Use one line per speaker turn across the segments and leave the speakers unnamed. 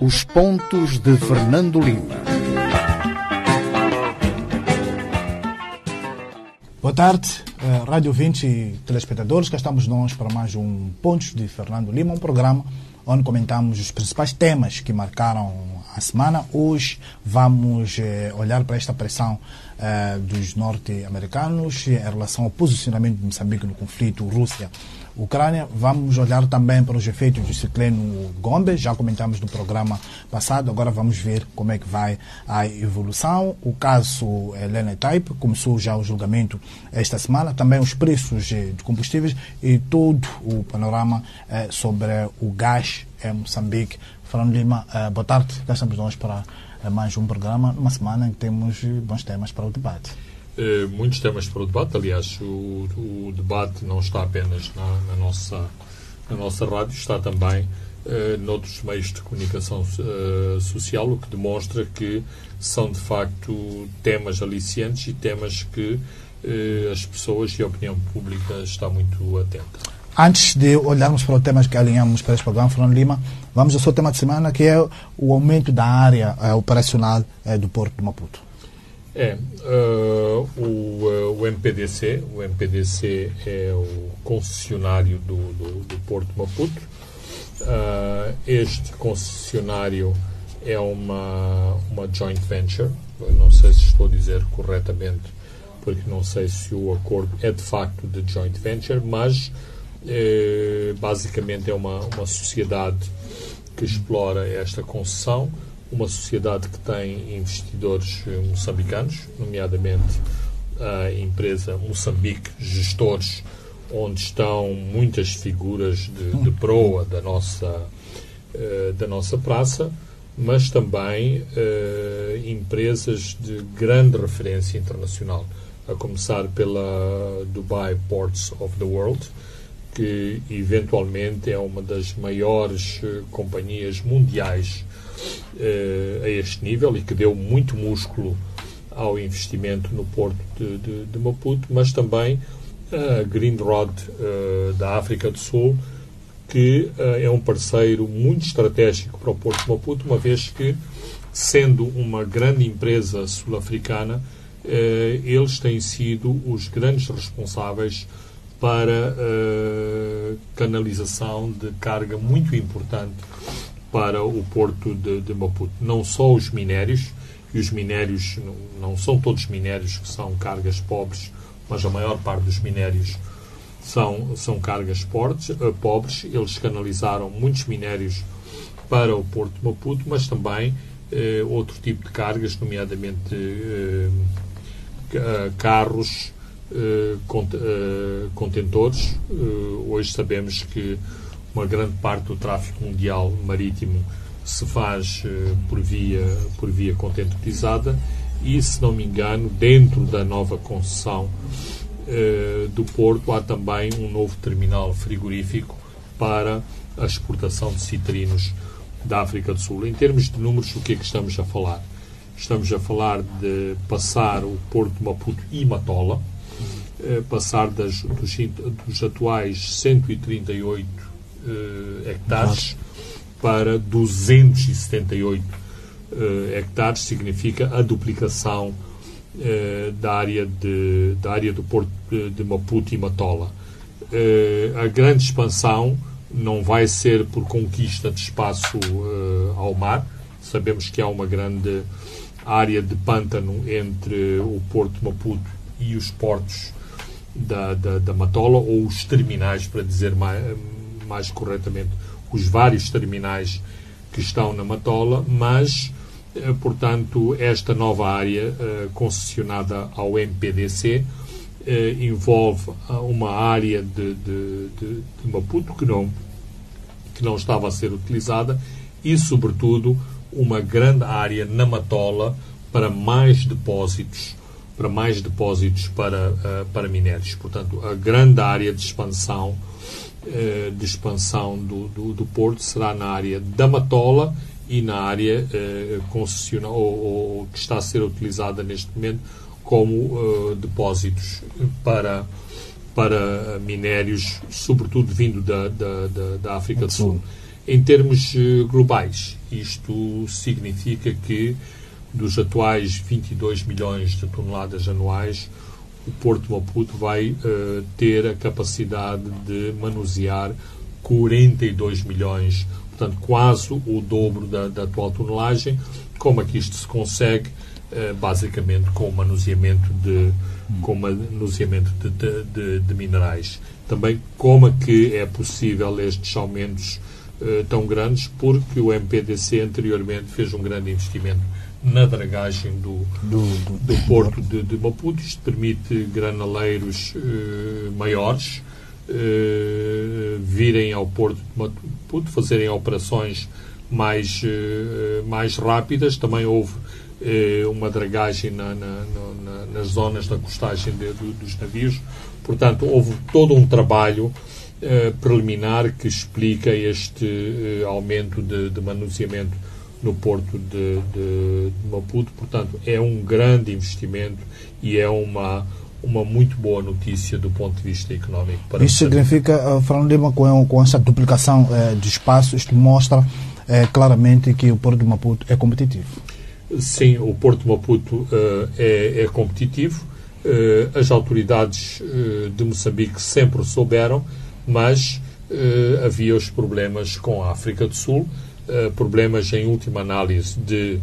Os pontos de Fernando Lima.
Boa tarde, eh, Rádio 20 e telespectadores. Cá estamos nós para mais um Pontos de Fernando Lima, um programa onde comentamos os principais temas que marcaram a semana. Hoje vamos eh, olhar para esta pressão eh, dos norte-americanos em relação ao posicionamento de Moçambique no conflito Rússia. Ucrânia. Vamos olhar também para os efeitos do ciclone Gombe, já comentamos no programa passado, agora vamos ver como é que vai a evolução. O caso Helena Type começou já o julgamento esta semana, também os preços de combustíveis e todo o panorama eh, sobre o gás em Moçambique. Fernando Lima, eh, boa tarde, cá estamos nós para eh, mais um programa, numa semana em que temos bons temas para o debate.
Eh, muitos temas para o debate. Aliás, o, o debate não está apenas na, na, nossa, na nossa rádio, está também uh, noutros meios de comunicação uh, social, o que demonstra que são, de facto, temas aliciantes e temas que uh, as pessoas e a opinião pública está muito atenta.
Antes de olharmos para os temas que alinhamos para este programa, Fernando Lima, vamos ao seu tema de semana, que é o aumento da área operacional do Porto de Maputo.
É, uh, o, uh, o, MPDC, o MPDC é o concessionário do, do, do Porto Maputo. Uh, este concessionário é uma, uma joint venture, não sei se estou a dizer corretamente, porque não sei se o acordo é de facto de joint venture, mas eh, basicamente é uma, uma sociedade que explora esta concessão uma sociedade que tem investidores eh, moçambicanos, nomeadamente a empresa Moçambique Gestores, onde estão muitas figuras de, de proa da nossa, uh, da nossa praça, mas também uh, empresas de grande referência internacional, a começar pela Dubai Ports of the World, que eventualmente é uma das maiores companhias mundiais a este nível e que deu muito músculo ao investimento no porto de, de, de Maputo, mas também a Greenrod uh, da África do Sul, que uh, é um parceiro muito estratégico para o porto de Maputo, uma vez que, sendo uma grande empresa sul-africana, eles têm sido os grandes responsáveis para canalização de carga muito importante para o porto de, de Maputo. Não só os minérios, e os minérios não, são todos minérios que são cargas pobres, mas a maior parte dos minérios são, são cargas portes, uh, pobres. Eles canalizaram muitos minérios para o Porto de Maputo, mas também uh, outro tipo de cargas, nomeadamente uh, carros, cont contentores. hoje sabemos que uma grande parte do tráfego mundial marítimo se faz uh, por via por via contentorizada e se não me engano dentro da nova concessão uh, do porto há também um novo terminal frigorífico para a exportação de citrinos da África do Sul. Em termos de números, o que é que estamos a falar? Estamos a falar de passar o Porto de Maputo e Matola, uh, passar das, dos, dos atuais 138 uh, hectares para 278 uh, eh, hectares, significa a duplicação uh, da, área de, da área do porto de, de Maputo e Matola. a grande expansão não vai ser por conquista de espaço ao mar. Sabemos que há uma grande área de pântano entre o Porto de Maputo e os portos da, da, da Matola, ou os terminais, para dizer mais, mais corretamente, os vários terminais que estão na Matola, mas, eh, portanto, esta nova área eh, concessionada ao MPDC eh, envolve uma área de, de, de, de Maputo que não, que não estava a ser utilizada e, sobretudo, uma grande área na Matola para mais depósitos para mais depósitos para, para minérios. Portanto, a grande área de expansão eh, de expansão do, do, do, Porto será na área da Matola e na área eh, concessional ou, ou, que está a ser utilizada neste momento como eh, depósitos para, para minérios, sobretudo vindo da, da, da, da África do Sul. Em termos globais, isto significa que dos atuais 22 milhões de toneladas anuais, o Porto de Maputo vai uh, ter a capacidade de manusear 42 milhões, portanto, quase o dobro da, da atual tonelagem. Como é que isto se consegue? Uh, basicamente com o manuseamento de, com manuseamento de, de, de, minerais. Também como é que é possível estes aumentos uh, tão grandes? Porque o MPDC anteriormente fez um grande investimento na dragagem do, do, do, do porto de, de, Maputo. Isto permite granaleiros uh, maiores uh, virem ao porto de Maputo, fazerem operações mais, uh, mais rápidas. Também houve uma dragagem na, na, na, nas zonas da costagem de, dos navios. Portanto, houve todo um trabalho preliminar que explica este aumento de, de manuseamento no porto de, de, de, Maputo. Portanto, é um grande investimento e é uma, uma muito boa notícia do ponto de vista económico.
Para Isso significa, uh, Fernando Lima, com, com essa duplicação uh, de espaço, isto mostra uh, claramente que o porto de Maputo é competitivo.
Sim, o porto de Maputo é, é, competitivo. as autoridades de Moçambique sempre souberam, mas havia os problemas com a África do Sul uh, problemas, em última análise, de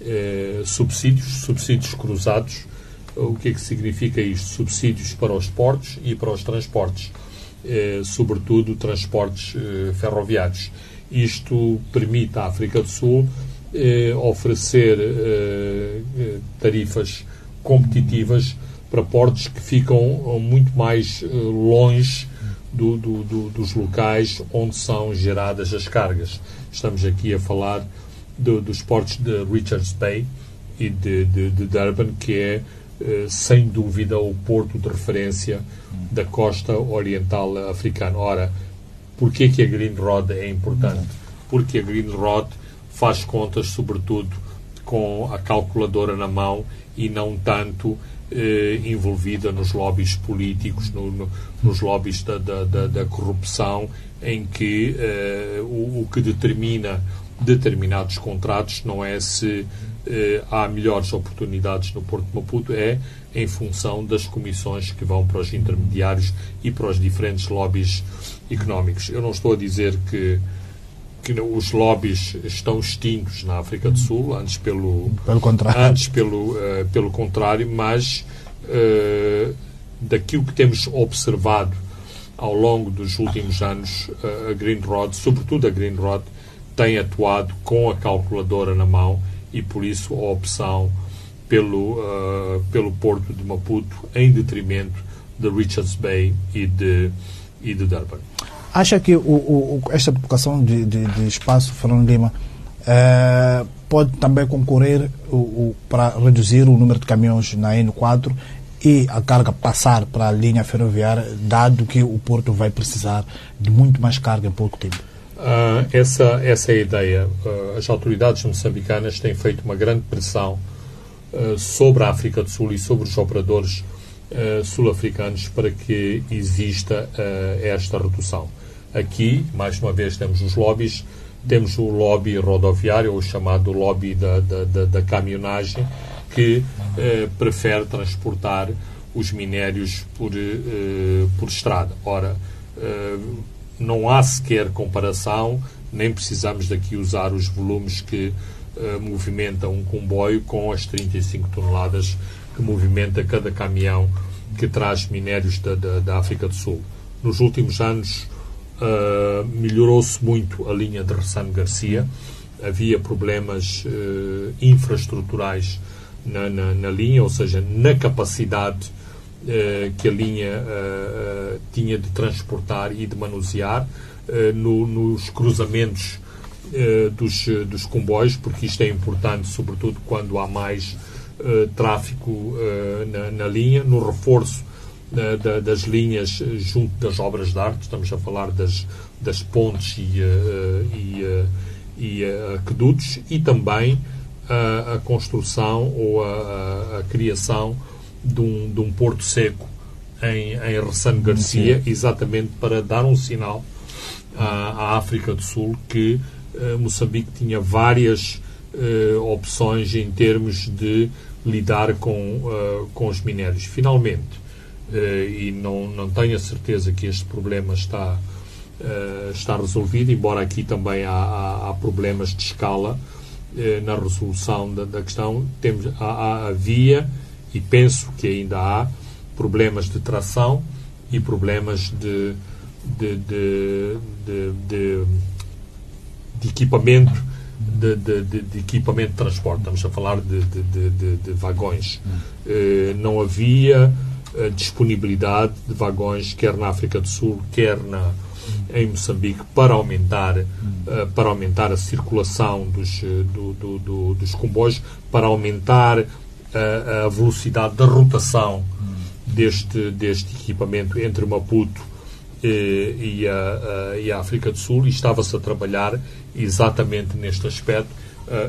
uh, subsídios, subsídios cruzados. O que é que significa isto? Subsídios para os portos e para os transportes, uh, sobretudo transportes ferroviários. Isto permite à África do Sul oferecer tarifas competitivas para portos que ficam muito mais longe do, do, do, dos locais onde são geradas as cargas. Estamos aqui a falar do, dos portos de Richards Bay e de, de, de Durban, que é, eh, sem dúvida, o porto de referência da costa oriental africana. Ora, porquê que a Green Rod é importante? Porque a Green Rod faz contas, sobretudo, com a calculadora na mão e não tanto eh, envolvida nos lobbies políticos, no, no, nos lobbies da, da, da, da, corrupção, em que eh, o, o, que determina determinados contratos não é se eh, há melhores oportunidades no Porto de Maputo, é em função das comissões que vão para os intermediários e para os diferentes lobbies económicos. Eu não estou a dizer que que os lobbies estão extintos na África do Sul, antes pelo,
pelo contrário,
antes pelo, uh, pelo contrário mas uh, daquilo que temos observado ao longo dos últimos anos, uh, a Green Rod, sobretudo a Green Rod, tem atuado com a calculadora na mão e por isso a opção pelo, pelo porto de Maputo em detrimento de Richards Bay e de, e de Durban.
Acha que o, o, esta publicação de, de, de espaço, Fernando Lima, eh, pode também concorrer o, para reduzir o número de caminhões na N4 e a carga passar para a linha ferroviária, dado que o Porto vai precisar de muito mais carga em pouco tempo?
Uh, essa, essa é a ideia. Uh, as autoridades moçambicanas têm feito uma grande pressão uh, sobre a África do Sul e sobre os operadores sul-africanos para que exista esta redução. Aqui, mais uma vez, temos os lobbies. Temos o lobby rodoviário, o chamado lobby da, da, da, da caminhonagem, que eh, prefere transportar os minérios por, eh, por estrada. Ora, eh, não há sequer comparação, nem precisamos daqui usar os volumes que eh, movimentam um comboio com as 35 toneladas que movimenta cada caminhão que traz minérios da, da, da África do Sul. Nos últimos anos, Uh, melhorou-se muito a linha de Ressano Garcia. Havia problemas uh, infraestruturais na, na, na, linha, ou seja, na capacidade uh, que a linha tinha de transportar e de manusear no, nos cruzamentos dos, dos comboios, porque isto é importante, sobretudo quando há mais tráfego na, na linha, no reforço da, da, das linhas junto das obras de arte, estamos a falar das, das pontes e, uh, e, uh, e uh, aquedutos, e também a, a construção ou a, a, criação de um, de um porto seco em, em Ressano Garcia, exatamente para dar um sinal à, à África do Sul que Moçambique tinha várias opções em termos de lidar com, com os minérios. Finalmente, e não, não tenho a certeza que este problema está, está resolvido, embora aqui também há, há, há problemas de escala na resolução da, da questão. Temos, há, havia, e penso que ainda há, problemas de tração e problemas de, de, de, de, de equipamento de, de, de, equipamento de transporte. Estamos a falar de, de vagões. Uh, não havia uh, disponibilidade de vagões, quer na África do Sul, quer na, em Moçambique, para aumentar, uh, para aumentar a circulação dos, do, do, do, dos comboios, para aumentar a, a velocidade da rotação deste, deste equipamento entre Maputo eh, e, a, a, e, a, África do Sul. E estava-se a trabalhar exatamente neste aspecto,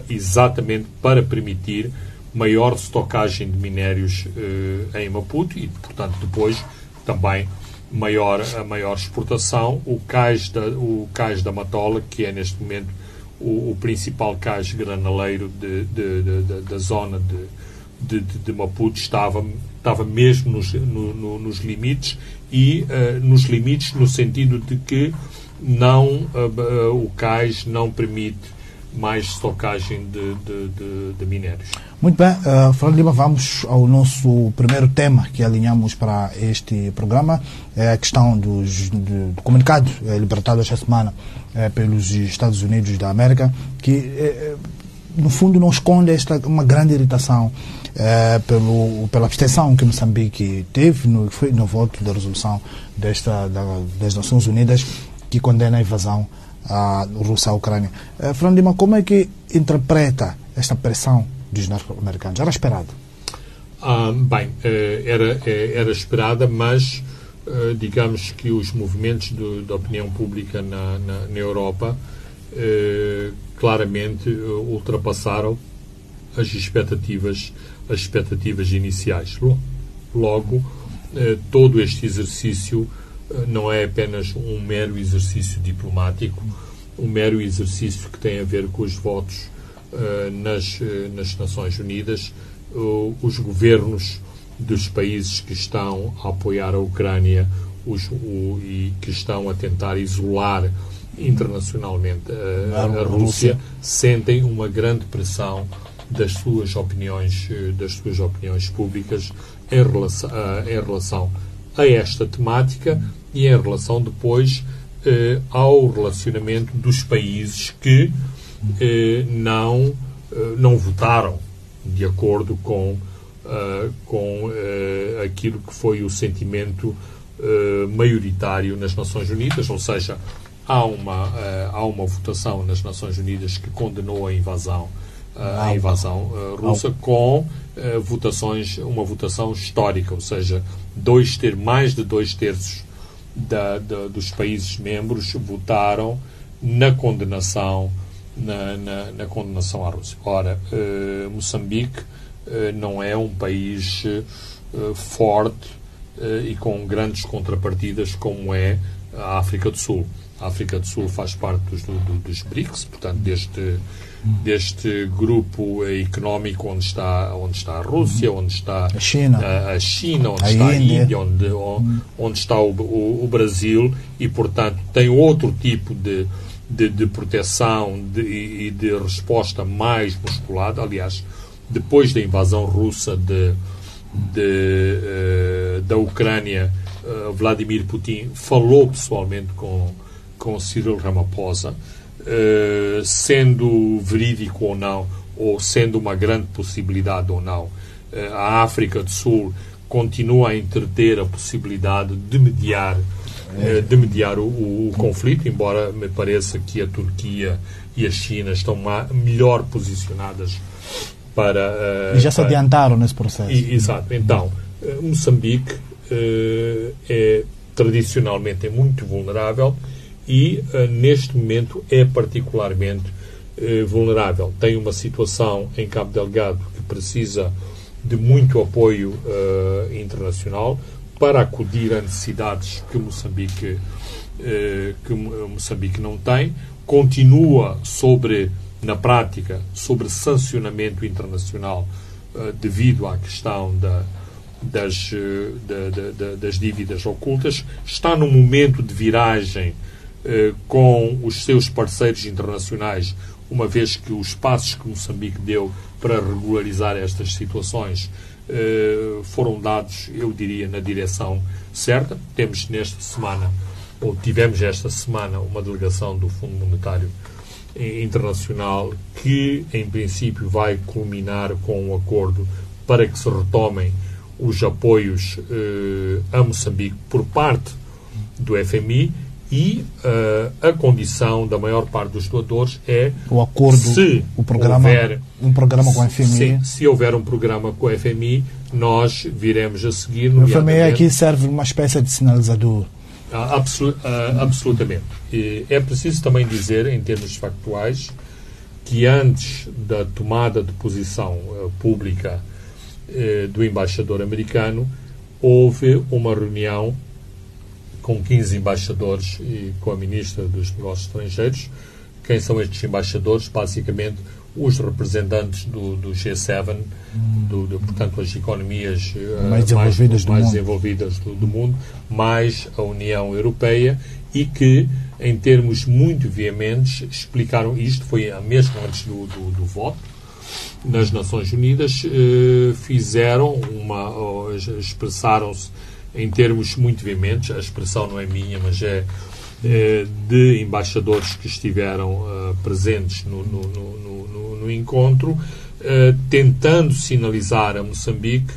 exatamente para permitir maior estocagem de minérios uh, em Maputo e, portanto, depois também maior, a maior exportação. O cais da, o cais da Matola, que é neste momento o, o principal cais granaleiro de, de, de, da zona de, de, Maputo, estava estava mesmo nos, no, no, nos limites e uh, nos limites no sentido de que não uh, o cais não permite mais estocagem de, de, de, de minérios.
Muito bem, uh, Fernando Lima, vamos ao nosso primeiro tema que alinhamos para este programa, é a questão dos, do, do comunicado é, libertado esta semana é, pelos Estados Unidos da América, que é, no fundo não esconde esta uma grande irritação é, pelo, pela abstenção que Moçambique teve no, foi no voto da resolução desta, da, das Nações Unidas que condena a invasão à Rússia à Ucrânia. É, Fernando Lima, como é que interpreta esta pressão dos norte-americanos? Era esperado?
Ah, bem, eh, era, eh, era esperada, mas digamos que os movimentos do, da opinião pública na, na, na Europa claramente ultrapassaram as expectativas as expectativas iniciais. Logo, todo este exercício não é apenas um mero exercício diplomático, um mero exercício que tem a ver com os votos eh, nas, nas Nações Unidas. Os governos dos países que estão a apoiar a Ucrânia os, o, e que estão a tentar isolar internacionalmente a, a Rússia sentem uma grande pressão das suas opiniões, eh, das suas opiniões públicas em relação, em relação a esta temática e em relação depois eh, ao relacionamento dos países que eh, não, não votaram de acordo com, com aquilo que foi o sentimento maioritário nas Nações Unidas, ou seja, há uma, há uma votação nas Nações Unidas que condenou a invasão a invasão uh, russa com uh, votações, uma votação histórica, ou seja, dois ter, mais de dois terços da, da, dos países membros votaram na condenação na, na, na condenação à Rússia. Ora, uh, Moçambique não é um país forte e com grandes contrapartidas como é a África do Sul. A África do Sul faz parte dos, do, dos BRICS, portanto, deste deste grupo económico onde está, onde está a Rússia, onde está
a China,
a, a China onde a está Índia. a Índia, onde, onde está o, o, o, Brasil e, portanto, tem outro tipo de, de, de proteção de, e de resposta mais musculada. Aliás, depois da invasão russa de, de, uh, da Ucrânia, uh, Vladimir Putin falou pessoalmente com, com Cyril Ramaphosa eh, sendo verídico ou não, ou sendo uma grande possibilidade ou não, uh, a África do Sul continua a entreter a possibilidade de mediar, uh, de mediar o, o, conflito, embora me pareça que a Turquia e a China estão melhor posicionadas para.
e já se para, adiantaram nesse processo.
E, exato. Então, Moçambique é tradicionalmente é muito vulnerável e, uh, neste momento, é particularmente uh, vulnerável. Tem uma situação em Cabo Delgado que precisa de muito apoio uh, internacional para acudir a necessidades que Moçambique eh, que Moçambique não tem, continua sobre, na prática, sobre sancionamento internacional eh, devido à questão da, das, eh, da, da, das dívidas ocultas, está num momento de viragem com os seus parceiros internacionais, uma vez que os passos que Moçambique deu para regularizar estas situações foram dados, eu diria, na direção certa. Temos nesta semana ou tivemos esta semana uma delegação do Fundo Monetário Internacional que, em princípio, vai culminar com um acordo para que se retomem os apoios eh, a Moçambique por parte do FMI e uh, a condição da maior parte dos doadores é
o acordo, se o programa, houver, um programa com a FMI.
Se, se, houver um programa com a FMI, nós viremos a seguir.
O FMI aqui serve uma espécie de sinalizador.
Ah, absolutamente. E é preciso também dizer, em termos factuais, que antes da tomada de posição uh, pública uh, do embaixador americano, houve uma reunião com 15 embaixadores e com a ministra dos Negócios Estrangeiros. Quem são estes embaixadores? Basicamente, os representantes do, do G7, do, do, portanto, as economias
eh, mais desenvolvidas,
mais, do, mais mundo. desenvolvidas do, do, mundo, mais a União Europeia, e que, em termos muito veementes, explicaram isto, foi mesmo antes do, do, voto, nas Nações Unidas, eh, fizeram uma, expressaram-se em termos muito veementes, a expressão não é minha, mas é eh, de embaixadores que estiveram uh, presentes no, no, no, no encontro, uh, tentando sinalizar a Moçambique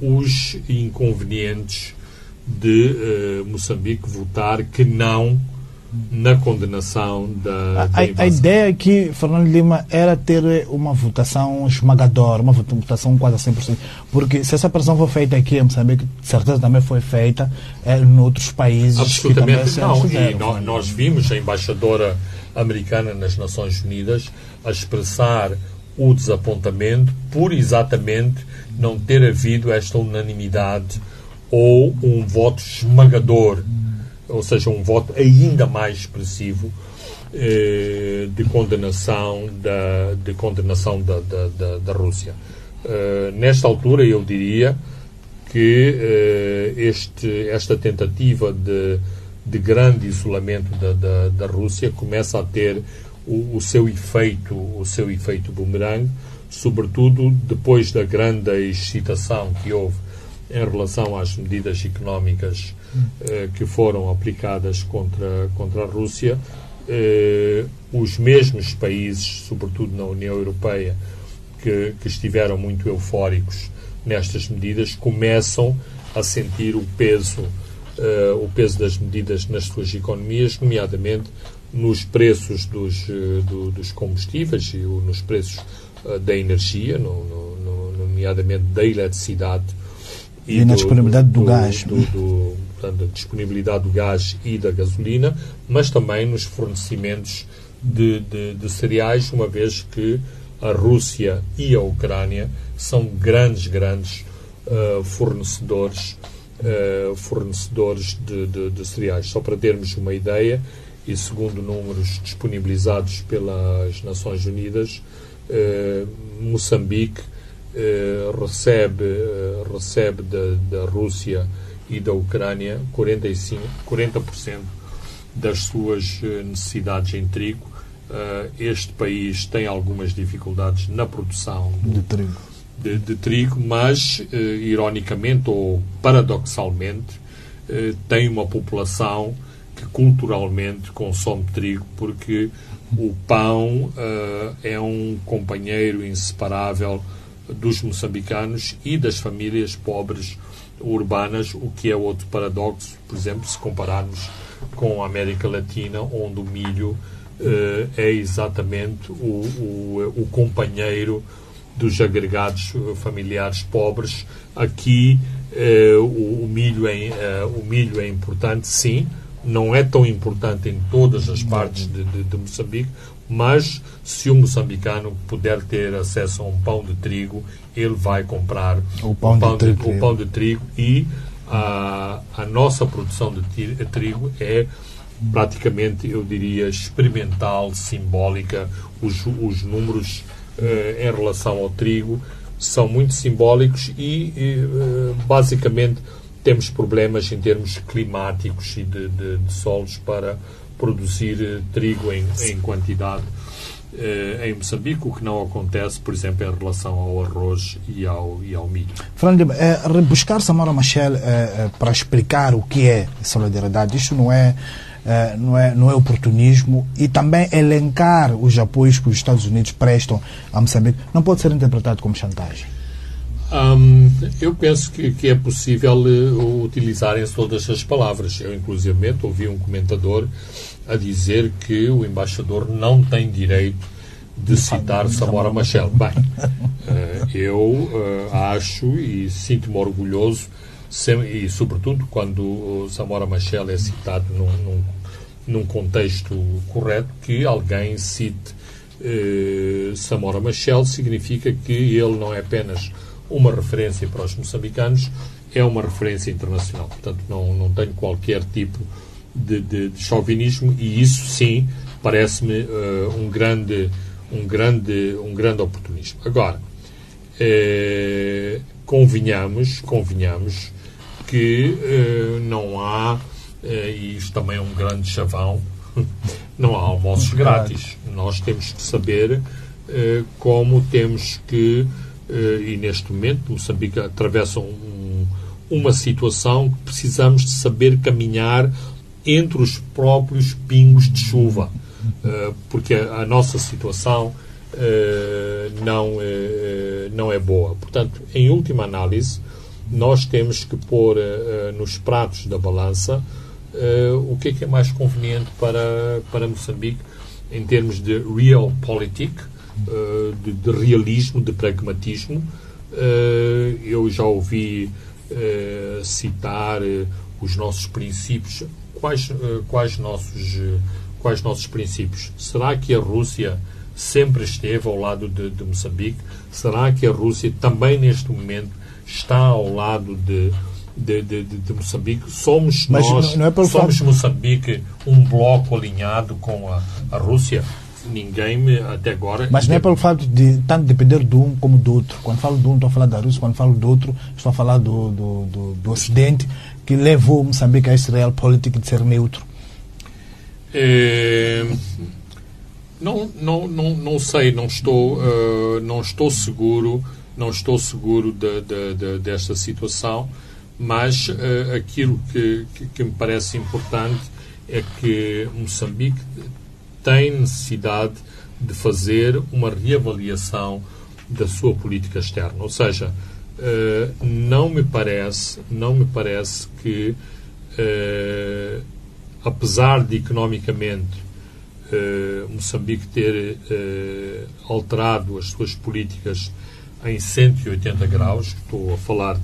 os inconvenientes de Moçambique votar que não na condenação da,
da a, a, ideia aqui, Fernando Lima, era ter uma votação esmagadora, uma votação quase 100%. Porque se essa pressão foi feita aqui em Moçambique, certeza também foi feita é, em outros países.
Absolutamente que não. E nós, nós vimos a embaixadora americana nas Nações Unidas a expressar o desapontamento por exatamente não ter havido esta unanimidade ou um voto esmagador ou seja, um voto ainda mais expressivo eh, de condenação da, de condenação da, da, da, da Rússia. Eh, nesta altura, eu diria que eh, este, esta tentativa de, de grande isolamento da, da, da Rússia começa a ter o, o, seu efeito, o seu efeito boomerang, sobretudo depois da grande excitação que houve em relação às medidas económicas que foram aplicadas contra, contra a Rússia, eh, os mesmos países, sobretudo na União Europeia, que, que estiveram muito eufóricos nestas medidas, começam a sentir o peso, eh, o peso das medidas nas suas economias, nomeadamente nos preços dos, do, dos combustíveis e nos preços da energia, no, no, nomeadamente da eletricidade
e, e na disponibilidade do, do gás.
Do, portanto, a disponibilidade do gás e da gasolina, mas também nos fornecimentos de, de, de cereais, uma vez que a Rússia e a Ucrânia são grandes, grandes uh, fornecedores, uh, fornecedores de, de, de, cereais. Só para termos uma ideia, e segundo números disponibilizados pelas Nações Unidas, uh, Moçambique recebe, recebe da, da Rússia e da Ucrânia 45, 40% das suas eh, necessidades em trigo. este país tem algumas dificuldades na produção
de trigo,
de, de trigo mas, ironicamente ou paradoxalmente, tem uma população que culturalmente consome trigo porque o pão é um companheiro inseparável dos moçambicanos e das famílias pobres urbanas, o que é outro paradoxo, por exemplo, se compararmos com a América Latina, onde o milho uh, é exatamente o, o, o, companheiro dos agregados familiares pobres. Aqui uh, o, o, milho é, uh, o milho é importante, sim, não é tão importante em todas as partes de, de, de Moçambique, mas se o moçambicano puder ter acesso a um pão de trigo, ele vai comprar
o pão,
pão
de, trigo,
o pão de trigo e a, a nossa produção de trigo é praticamente, eu diria, experimental, simbólica. Os, os números uh, em relação ao trigo são muito simbólicos e, uh, basicamente, temos problemas em termos climáticos e de, de, de solos para produzir uh, trigo em, em quantidade em Moçambique, o que não acontece, por exemplo, em relação ao arroz e ao, e ao milho.
Fernando, é, rebuscar Samara Machel é, é, para explicar o que é solidariedade, isto não é eh, não, é, não é oportunismo e também elencar os apoios que os Estados Unidos prestam a Moçambique não pode ser interpretado como chantagem.
Um, eu penso que, que é possível uh, utilizarem-se todas as palavras. Eu, inclusive, ouvi um comentador a dizer que o embaixador não tem direito de citar Samora Machel. Bem, uh, eu uh, acho e sinto-me orgulhoso, e sobretudo quando Samora Machel é citado num, num num contexto correto, que alguém cite eh, Samora Machel significa que ele não é apenas uma referência para os moçambicanos, é uma referência internacional. Portanto, não, não tenho qualquer tipo de, de, de chauvinismo e isso sim parece-me uh, um grande um grande um grande oportunismo. Agora eh, convenhamos convenhamos que eh, não há eh, e isto também é um grande chavão, não há almoços grátis. Nós temos que saber eh, como temos que, eh, e neste momento Moçambique atravessa um, uma situação que precisamos de saber caminhar entre os próprios pingos de chuva, porque a, nossa situação não, não é boa. Portanto, em última análise, nós temos que pôr nos pratos da balança o que é que é mais conveniente para, para Moçambique em termos de realpolitik, de, de, realismo, de pragmatismo. Eu já ouvi citar os nossos princípios. Quais, quais, nossos, quais nossos princípios? Será que a Rússia sempre esteve ao lado de, de Moçambique? Será que a Rússia também neste momento está ao lado de, de, de, de, Moçambique. Somos Mas nós, não, não é somos fato... Moçambique um bloco alinhado com a, a Rússia? Ninguém me, até agora.
Mas não é pelo fato de tanto depender de um como do outro. Quando falo de um, estou a falar da Rússia. Quando falo do outro, estou a falar do, do, do, do Ocidente, que levou Moçambique a esse real político de ser neutro.
É, não, não, não, não sei, não estou, uh, não estou seguro, não estou seguro de, de, de, desta situação mas uh, aquilo que, que, que, me parece importante é que Moçambique tem necessidade de fazer uma reavaliação da sua política externa, ou seja, uh, não me parece, não me parece que uh, apesar de economicamente Moçambique ter alterado as suas políticas em 180 graus, estou a falar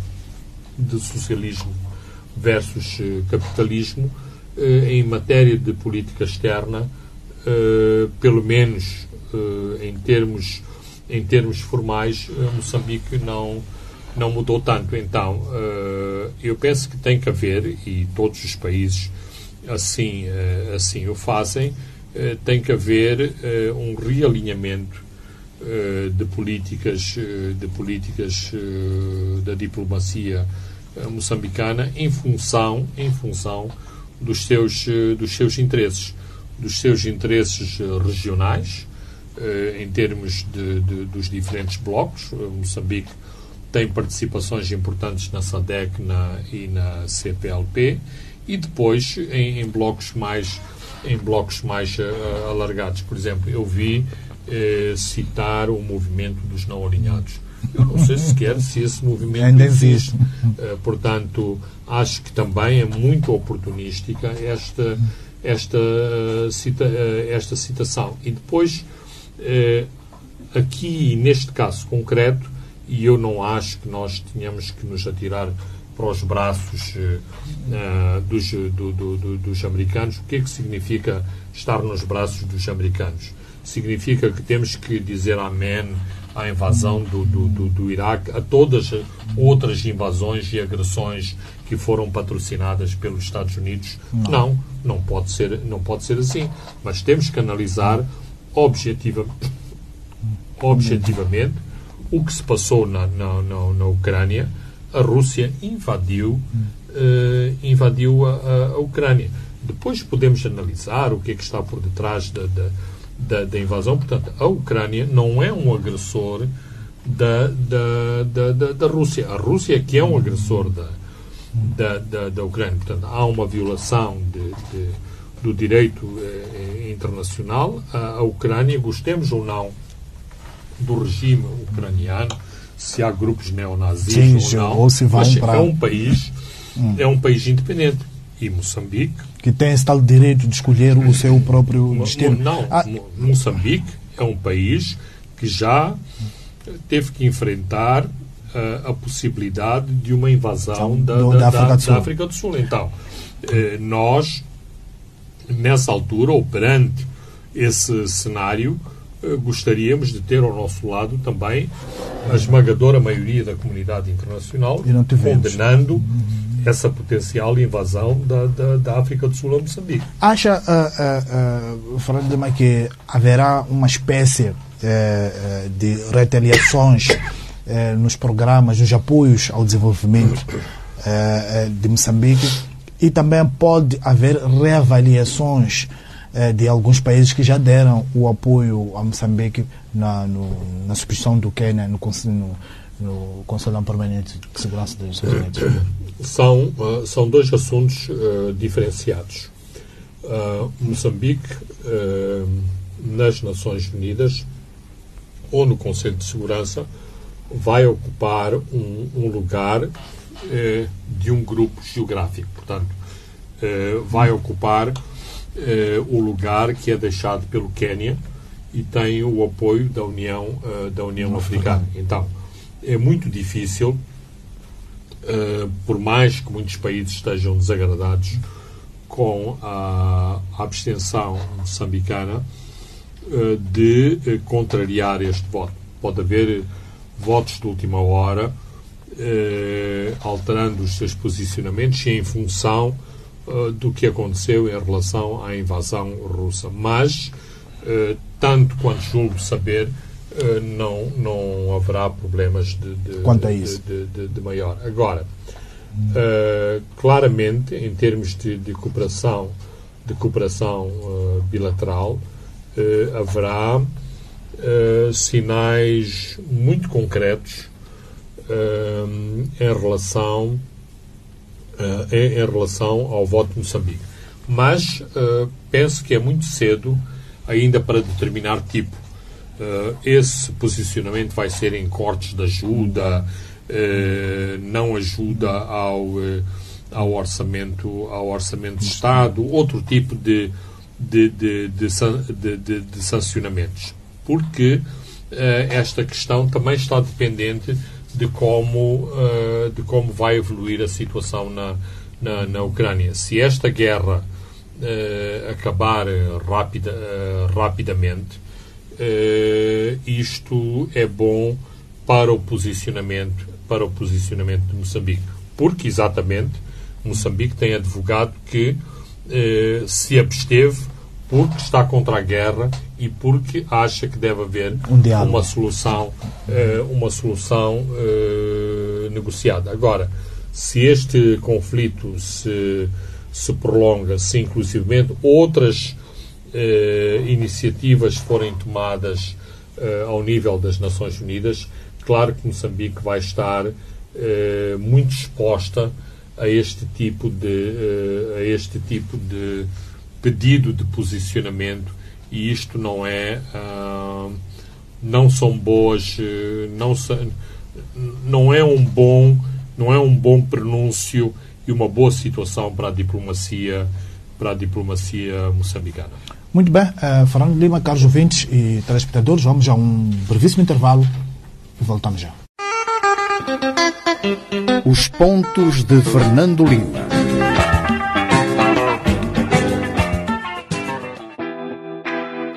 de socialismo versus capitalismo, em matéria de política externa, pelo menos em termos, em termos formais, Moçambique não, não mudou tanto. Então, eu penso que tem que haver, e todos os países assim, assim o fazem, tem que haver um realinhamento de políticas, de políticas da diplomacia eh, moçambicana em função, em função dos seus, eh, dos seus interesses, dos seus interesses eh, regionais, em termos de, de, dos diferentes blocos. Moçambique tem participações importantes na SADEC na, e na CPLP e depois em, em blocos mais em blocos mais uh, alargados. Por exemplo, eu vi uh, citar o movimento dos não alinhados. Eu não sei sequer se esse movimento
Ainda existe.
Uh, portanto, acho que também é muito oportunística esta, esta, cita, esta citação. E depois, aqui, neste caso concreto, e eu não acho que nós tenhamos que nos atirar para os braços dos, do, do, do, dos americanos. O que é que significa estar nos braços dos americanos? Significa que temos que dizer amém à invasão do, do, do, do Iraque, a todas as outras invasões e agressões que foram patrocinadas pelos Estados Unidos. Não, não, não pode ser, não pode ser assim. Mas temos que analisar objetiva, objetivamente o que se passou na, na, na, na Ucrânia. A Rússia invadiu, uh, invadiu a, a, a, Ucrânia. Depois podemos analisar o que é que está por detrás da, da, da, da invasão. Portanto, a Ucrânia não é um agressor da, da, da, da, Rússia. A Rússia é que é um agressor da, da, da, da Ucrânia. Portanto, há uma violação de, de, do direito eh, internacional. A, a, Ucrânia, gostemos ou não do regime ucraniano, se há grupos neonazis
Sim,
ou não,
ou se
mas
para...
é um país, hum. é um país independente. E Moçambique
que tem esse tal direito de escolher o seu próprio destino.
Não, ah. Moçambique é um país que já teve que enfrentar uh, a possibilidade de uma invasão da,
do,
da,
da, África,
da,
do Sul.
da África do Sul. Então, uh, nós, nessa altura, ou perante esse cenário, gostaríamos de ter ao nosso lado também a esmagadora maioria da comunidade internacional condenando essa potencial invasão da, da, da, África do Sul a Moçambique.
Acha, uh, uh, Fernando Lima, que haverá uma espécie uh, de retaliações nos programas, nos apoios ao desenvolvimento de Moçambique e também pode haver reavaliações de alguns países que já deram o apoio a Moçambique na, no, na substituição do Quênia no, no, no Conselho Permanente de Segurança dos Estados Unidos?
São, uh, são dois assuntos uh, diferenciados. Uh, Moçambique, nas Nações Unidas ou no Conselho de Segurança, vai ocupar um, um lugar de um grupo geográfico. Portanto, vai ocupar o lugar que é deixado pelo Quênia e tem o apoio da União, da União Africana. Então, é muito difícil, uh, por mais que muitos países estejam desagradados com a, a abstenção moçambicana, uh, de uh, contrariar este voto. Pode haver votos de última hora alterando os seus posicionamentos em função do que aconteceu em relação à invasão russa. Mas, tanto quanto julgo saber, eh, não, não haverá problemas de, de,
Quanto a isso.
de, de, de maior. Agora, claramente, em termos de, de cooperação, de cooperação bilateral, haverá sinais muito concretos em relação em, em, relação ao voto de Moçambique. Mas penso que é muito cedo ainda para determinar tipo Uh, esse posicionamento vai ser em cortes de ajuda, não ajuda ao, ao, orçamento, ao orçamento de Estado, outro tipo de, de, de, de, de sancionamentos. Porque esta questão também está dependente de como, de como vai evoluir a situação na, na, na Ucrânia. Se esta guerra acabar rapida, rapidamente, uh, isto é bom para o posicionamento para o posicionamento de Moçambique, porque exatamente Moçambique tem advogado que uh, se absteve porque está contra a guerra e porque acha que deve haver
um
uma solução uh, uma solução negociada. Agora, se este conflito se se prolonga, se inclusivamente outras eh, iniciativas forem tomadas eh, ao nível das Nações Unidas, claro que Moçambique vai estar eh, muito exposta a este tipo de a este tipo de pedido de posicionamento e isto não é ah, não são boas não não é um bom não é um bom pronúncio e uma boa situação para a diplomacia para a diplomacia moçambicana.
Muito bem, uh, Fernando Lima, caros ouvintes e telespectadores, vamos a um brevíssimo intervalo e voltamos já.
Os pontos de Fernando Lima.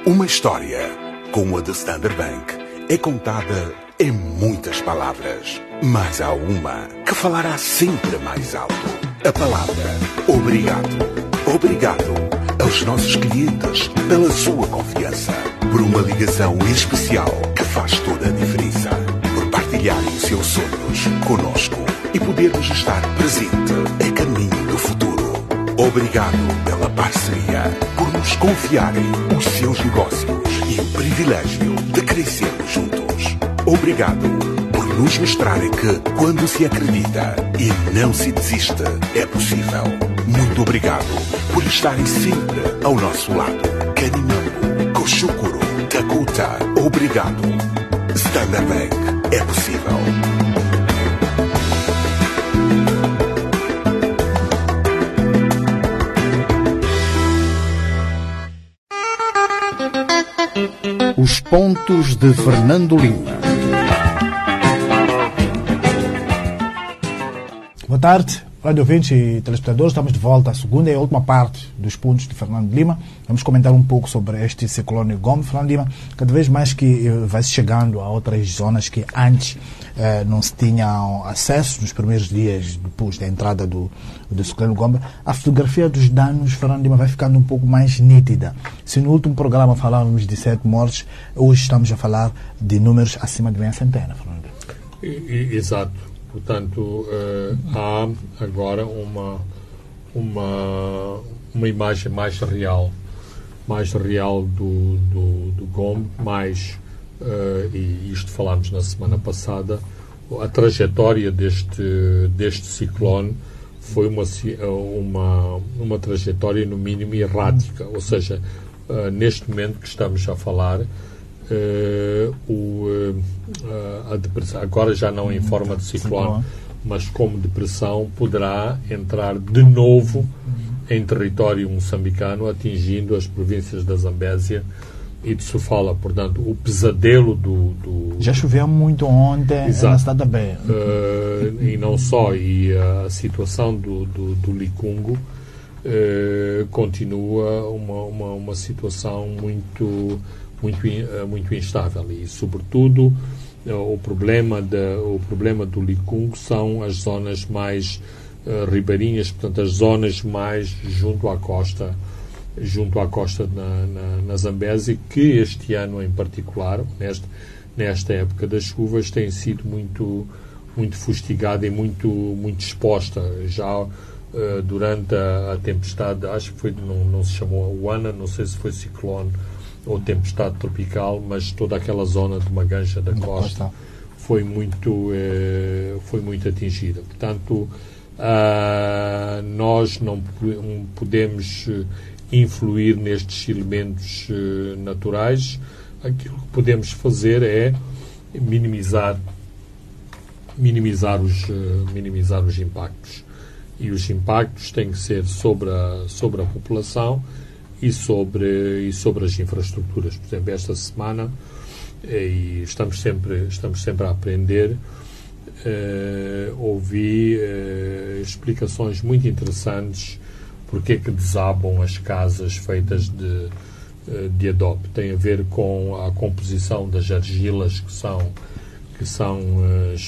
Uma história com a The Standard Bank é contada em muitas palavras, mas há uma que falará sempre mais alto. A palavra obrigado. Obrigado aos nossos clientes pela sua confiança, por uma ligação especial que faz toda a diferença, por partilharem os seus sonhos conosco e podermos estar presente a caminho. Obrigado pela parceria, por nos confiarem os seus negócios e o privilégio de crescermos juntos. Obrigado por nos mostrarem que, quando se acredita e não se desiste, é possível. Muito obrigado por estarem sempre ao nosso lado. Canimambo, Koshukuro, Takuta, obrigado. Standard Bank, é possível.
Os pontos de Fernando Lima.
Boa tarde, rádio ouvintes e telespectadores. Estamos de volta à segunda e última parte dos pontos de Fernando Lima. Vamos comentar um pouco sobre este ciclone Gomes. Fernando Lima, cada vez mais que eh, vai chegando a outras zonas que antes eh, não se tinham acesso nos primeiros dias depois da entrada do, do ciclone Gomes, a fotografia dos danos, Fernando Lima, vai ficando um pouco mais nítida. Se no último programa falávamos de sete mortes, hoje estamos a falar de números acima de meia centena, Fernando
Exato. Portanto, eh, há agora uma, uma, uma imagem mais real, mais real do, do, do mais, eh, e isto falámos na semana passada, a trajetória deste, deste ciclone foi uma, ci- uma, uma trajetória, no mínimo, errática. Ou seja, eh, neste momento que estamos a falar, eh, o, eh, a depressão, agora já não em forma de ciclone, mas como depressão, poderá entrar de novo em território moçambicano, atingindo as províncias da Zambésia e de Sofala. Portanto, o pesadelo do, do,
Já choveu muito ontem
Exato.
na cidade da
eh, e não só, e a situação do, do, do Licungo eh, continua uma, uma, uma situação muito, muito, eh, muito instável e, sobretudo, eh, o problema, da, o problema do Licungo são as zonas mais eh, ribeirinhas, portanto, as zonas mais junto à costa junto à costa na, na, na Zambésia, que este ano em particular, neste, nesta época das chuvas, tem sido muito, muito fustigada e muito, muito exposta. Já eh, durante a, a tempestade, acho que foi, não, não se chamou Uana, não sei se foi ciclone ou tempestade tropical, mas toda aquela zona de Maganja da
Da
costa foi muito eh, foi muito atingida. Portanto ah, nós não podemos eh, influir nestes elementos eh, naturais. Aquilo que podemos fazer é minimizar minimizar os eh, minimizar os impactos. E os impactos têm que ser sobre a sobre a população e sobre e sobre as infraestruturas. Por exemplo esta semana eh, e estamos sempre estamos sempre a aprender eh, ouvi eh, explicações muito interessantes porque é que desabam as casas feitas de eh, de adobe. Tem a ver com a composição das argilas que são que são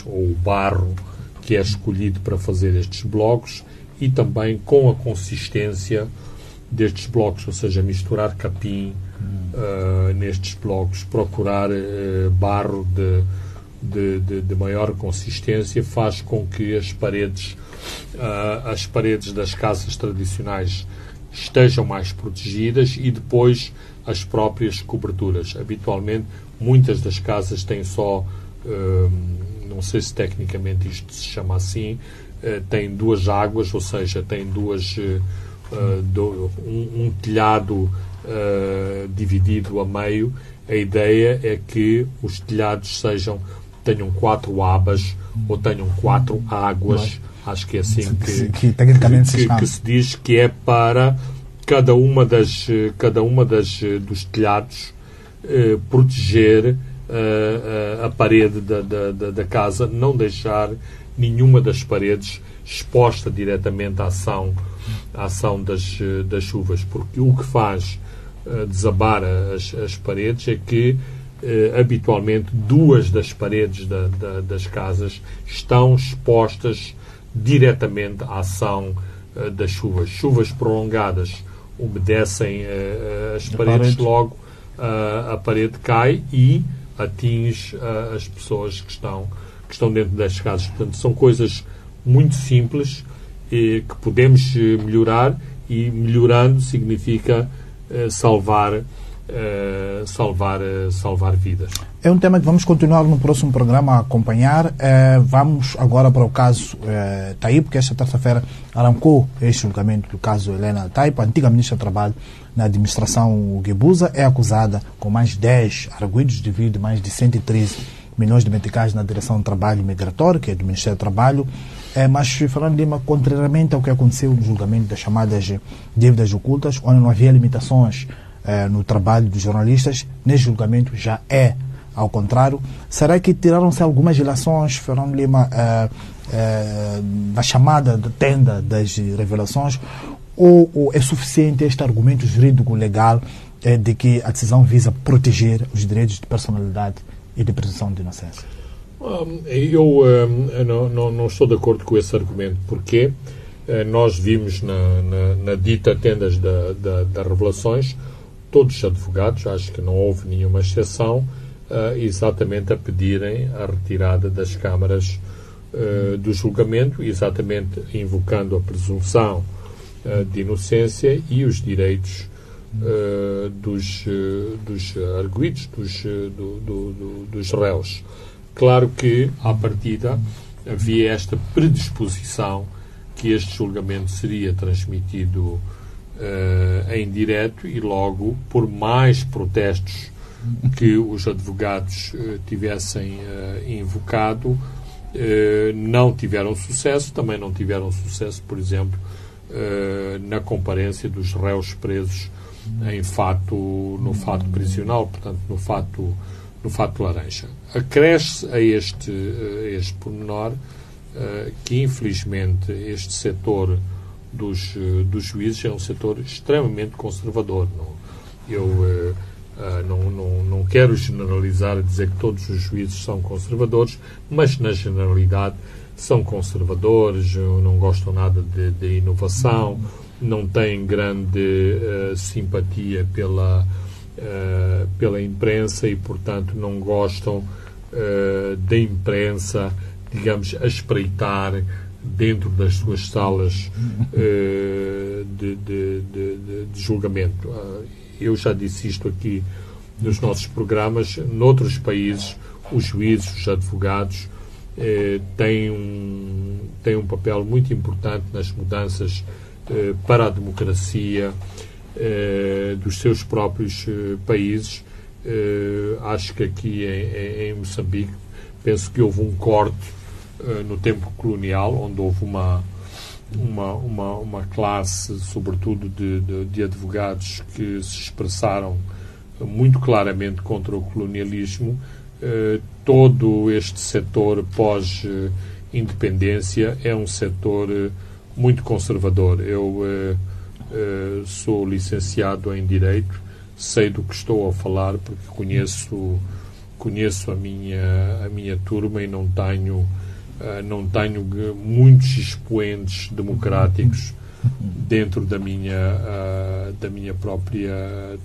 ou o barro que é escolhido para fazer estes blocos e também com a consistência destes blocos, ou seja, misturar capim eh, nestes blocos, procurar eh, barro de, de, de- de maior consistência faz com que as paredes ah, as paredes das casas tradicionais estejam mais protegidas e depois as próprias coberturas. Habitualmente, muitas das casas têm só, não sei se tecnicamente isto se chama assim, têm duas águas, ou seja, têm duas, eh, do- um, um telhado eh, dividido a meio. A ideia é que os telhados sejam tenham quatro abas ou tenham quatro águas. Acho que é assim que,
Que tecnicamente se
que, que se diz que é para cada uma das cada uma das eh, dos telhados eh, proteger eh, a parede da, da, da, da casa, não deixar nenhuma das paredes exposta diretamente à ação à ação das, das chuvas, porque o que faz eh, desabar as, as paredes é que eh, habitualmente duas das paredes da, da, das casas estão expostas diretamente à ação eh, das chuvas. Chuvas prolongadas umedecem eh, as paredes, parede. logo a parede cai e atinge as pessoas que estão, que estão dentro das casas. Portanto, são coisas muito simples que podemos melhorar e melhorando significa salvar uh, salvar, uh, salvar vidas.
É um tema que vamos continuar no próximo programa a acompanhar. Vamos agora para o caso uh, Taí, porque esta terça-feira arrancou este julgamento do caso Helena Taipo, antiga ministra do Trabalho na administração Guebuza, é acusada com mais de 10 arguidos devido a mais de 113 milhões de meticais na direção do trabalho migratório, que é do Ministério do Trabalho. É, mas, Fernando Lima, contrariamente ao que aconteceu no julgamento das chamadas dívidas ocultas, onde não havia limitações eh, no trabalho dos jornalistas, neste julgamento já é ao contrário. Será que tiraram-se algumas relações, Fernando Lima, eh, eh, na chamada tenda das revelações, ou, ou, é suficiente este argumento jurídico-legal eh, de que a decisão visa proteger os direitos de personalidade e de presunção de inocência?
Eu um, não, estou de acordo com esse argumento, porque uh, nós vimos na, na, na dita tendas da, da, das revelações todos os advogados, acho que não houve nenhuma exceção, uh, exatamente a pedirem a retirada das câmaras uh, do julgamento, exatamente invocando a presunção de inocência e os direitos dos, dos arguidos, dos, do, do, do, dos réus. Claro que, à partida, havia esta predisposição que este julgamento seria transmitido uh, em direto e logo por mais protestos que os advogados uh, tivessem uh, invocado não tiveram sucesso, também não tiveram sucesso, por exemplo, na comparência dos réus presos em fato, no fato prisional, portanto, no fato, no fato laranja. Acresce a este, a este pormenor que, infelizmente, este setor dos, eh, dos juízes é um setor extremamente conservador. Não, eu uh, uh, não, não, não quero generalizar dizer que todos os juízes são conservadores, mas na generalidade são conservadores, não gostam nada de, de inovação, não têm grande uh, simpatia pela, pela imprensa e, portanto, não gostam da imprensa, digamos, a espreitar dentro das suas salas uh, de, de, de, de, julgamento. Uh, eu já disse isto aqui nos nossos programas. Noutros países, os juízes, os advogados uh, têm, um, têm um papel muito importante nas mudanças para a democracia dos seus próprios países. acho que aqui em, Moçambique, penso que houve um corte eh, no tempo colonial, onde houve uma, uma, uma, uma classe, sobretudo de, de, de, advogados, que se expressaram muito claramente contra o colonialismo. Todo este setor pós-independência é um setor muito conservador. Eu sou licenciado em Direito, sei do que estou a falar, porque conheço, conheço a, minha, a minha turma e não tenho Uh, não tenho muitos expoentes democráticos dentro da minha, uh, da minha própria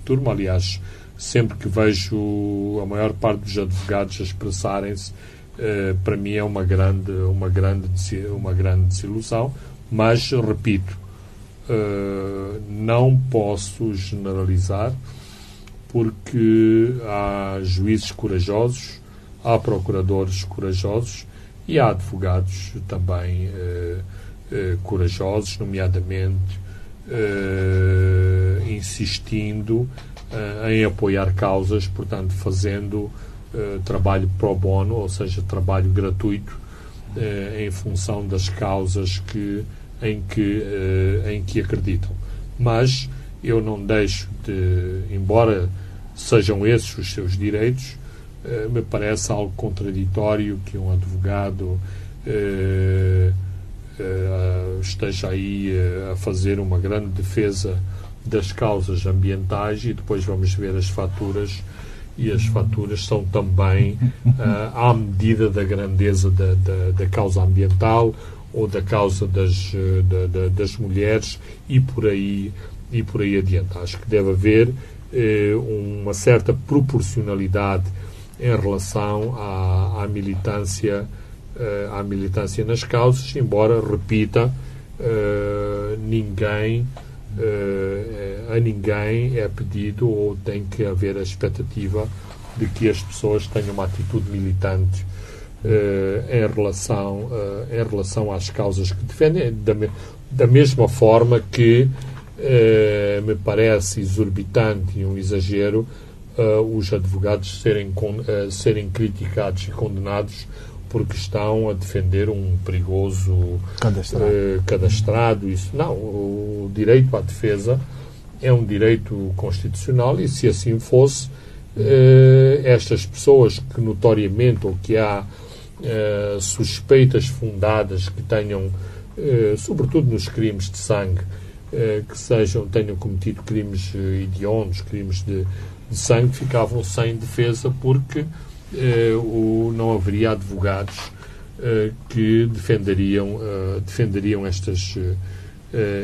turma. Aliás, sempre que vejo a maior parte dos advogados expressarem-se, para mim é uma grande, uma, grande, uma grande desilusão. Mas, repito, não posso generalizar porque há juízes corajosos, há procuradores corajosos e há advogados também eh, eh, corajosos, nomeadamente eh, insistindo em apoiar causas, portanto, fazendo trabalho pro bono, ou seja, trabalho gratuito em função das causas que, em, que, em que acreditam. Mas eu não deixo de, embora sejam esses os seus direitos, eh, me parece algo contraditório que um advogado eh, eh, esteja aí a fazer uma grande defesa das causas ambientais e depois vamos ver as faturas e as faturas são também à medida da grandeza da, da, da, causa ambiental ou da causa das, da, das mulheres e por aí e por aí adiante. Acho que deve haver eh, uma certa proporcionalidade em relação à, à militância eh, à militância nas causas, embora repita eh, ninguém a ninguém é pedido ou tem que haver a expectativa de que as pessoas tenham uma atitude militante em relação em relação às causas que defendem. Da, da mesma forma que eh, me parece exorbitante e um exagero os advogados serem, serem criticados e condenados porque estão a defender um perigoso
cadastrado.
cadastrado. Isso, não, o direito à defesa é um direito constitucional e se assim fosse, estas pessoas que notoriamente ou que há suspeitas fundadas que tenham, sobretudo nos crimes de sangue, eh, que sejam, tenham cometido crimes eh, hediondos, crimes de, de sangue, ficavam sem defesa porque eh, o, não haveria advogados que defenderiam, defenderiam estas,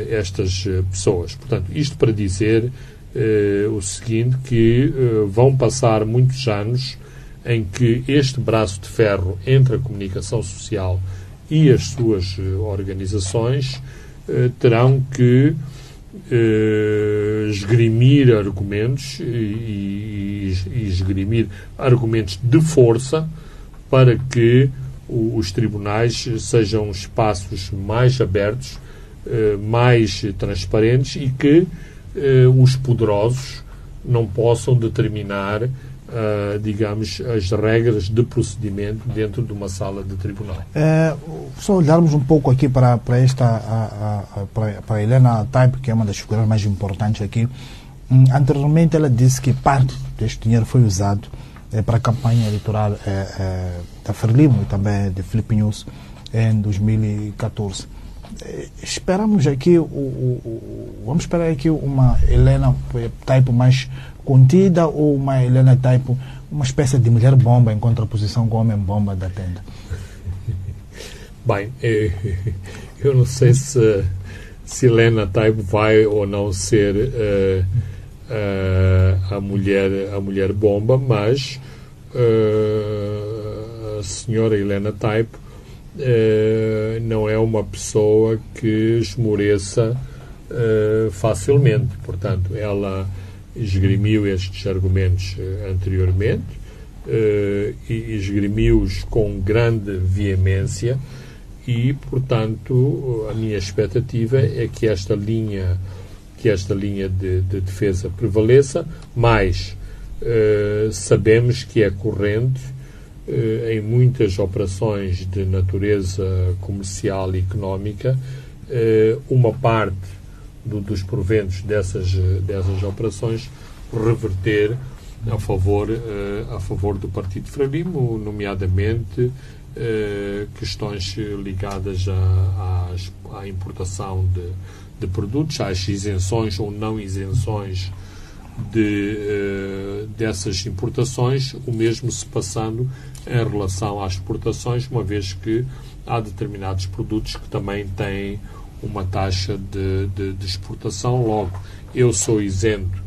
estas pessoas. Portanto, isto para dizer o seguinte, que vão passar muitos anos em que este braço de ferro entre a comunicação social e as suas organizações eh, terão que esgrimir argumentos e, e, e, esgrimir argumentos de força para que os tribunais sejam espaços mais abertos, uh, mais transparentes e que os poderosos não possam determinar uh, digamos, as regras de procedimento dentro de uma sala de tribunal.
É, só olharmos um pouco aqui para, para esta, a, a, para, para Helena Taipe, que é uma das figuras mais importantes aqui. Hum, anteriormente ela disse que parte deste dinheiro foi usado é, para a campanha eleitoral é, é, da Frelimo e também de Felipe News em 2014 esperamos aqui o, o, o, vamos esperar aqui uma Helena Taipo mais contida ou uma Helena Taipo uma espécie de mulher bomba em contraposição com o homem bomba da tenda?
Bem, eh, eu não sei se, se Helena Taipo vai ou não ser uh, uh, a mulher a mulher bomba, mas uh, a senhora Helena Taipo não é uma pessoa que esmoreça facilmente. Portanto, ela esgrimiu estes argumentos uh, anteriormente uh, e esgrimiu-os com grande veemência e, portanto, a minha expectativa é que esta linha que esta linha de, de defesa prevaleça, mas uh, sabemos que é corrente em muitas operações de natureza comercial e económica uma parte do, dos proventos dessas, dessas operações reverter a favor, uh, a favor do Partido Frelimo, nomeadamente uh, questões ligadas a, à importação de, de, produtos, às isenções ou não isenções de, dessas importações, o mesmo se passando em relação às exportações, uma vez que há determinados produtos que também têm uma taxa de, de, de exportação. Logo, eu sou isento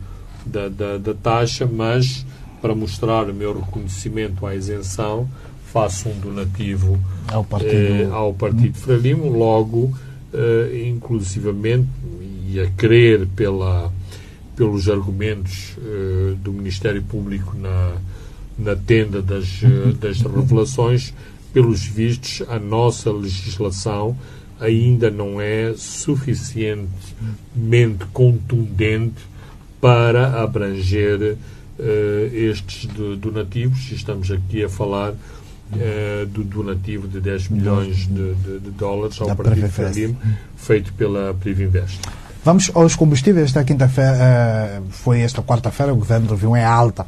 da, da, da, taxa, mas para mostrar o meu reconhecimento à isenção, faço um donativo
ao Partido, eh,
ao partido Frelimo, logo, eh, inclusivamente, e a crer pela, pelos argumentos eh, do Ministério Público na, na tenda das, eh, das revelações, pelos vistos, a nossa legislação ainda não é suficientemente contundente para abranger uh, estes donativos. Estamos aqui a falar uh, do donativo de 10 milhões de, de, de dólares ao Partido Frelimo, feito pela Privinvest.
Vamos aos combustíveis. Esta quinta-feira, uh, foi esta quarta-feira, o governo reviu em alta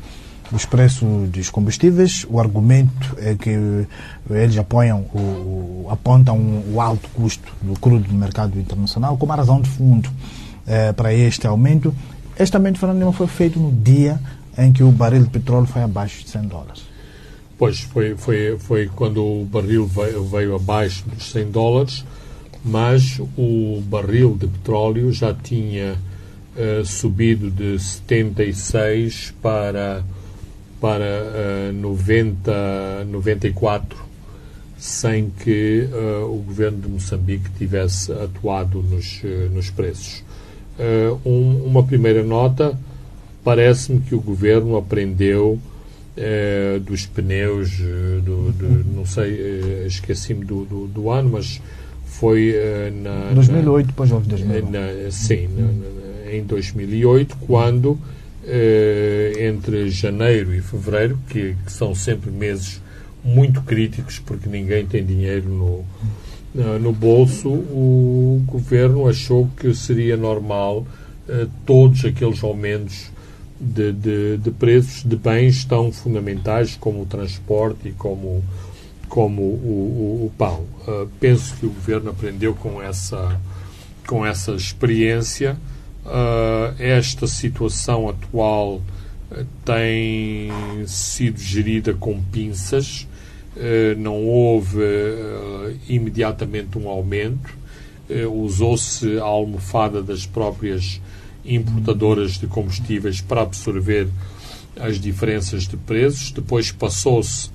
os preços dos combustíveis. O argumento é que eles apoiam, o, apontam o alto custo do crudo no mercado internacional como a razão de fundo eh, para este aumento. Este aumento, Fernando foi feito no dia em que o barril de petróleo foi abaixo de 100 dólares.
Pois, foi, foi, foi quando o barril veio, veio abaixo dos 100 dólares, mas o barril de petróleo já tinha uh, subido de 76 para, para uh, 90, 94, sem que uh, o governo de Moçambique tivesse atuado nos, nos preços. Um, uma primeira nota, parece-me que o governo aprendeu dos pneus, do, do, não sei, esqueci-me do, do, do, ano, mas foi na...
2008, depois houve 2008.
Na, sim, na, em 2008, quando entre janeiro e fevereiro, que, que, são sempre meses muito críticos, porque ninguém tem dinheiro no, no bolso, o governo achou que seria normal uh, todos aqueles aumentos de, de, de preços de bens tão fundamentais como o transporte e como como o, o, o pão. Uh, penso que o governo aprendeu com essa, com essa experiência. Uh, esta situação atual uh, tem sido gerida com pinças. não houve imediatamente um aumento. Usou-se a almofada das próprias importadoras de combustíveis para absorver as diferenças de preços. Depois passou-se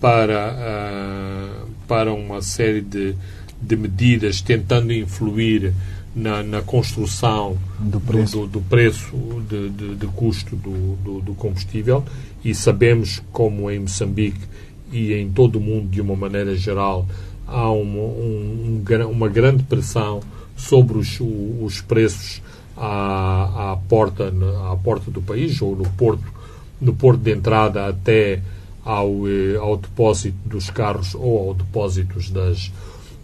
para, para uma série de, de medidas tentando influir na, na construção
do preço,
do, do, do preço de, de, de, custo do, do, combustível. E sabemos como em Moçambique e em todo o mundo de uma maneira geral há uma, um, uma grande pressão sobre os, os preços à, à, porta, à porta do país ou no porto, no porto de entrada até ao, eh, ao depósito dos carros ou ao depósitos das,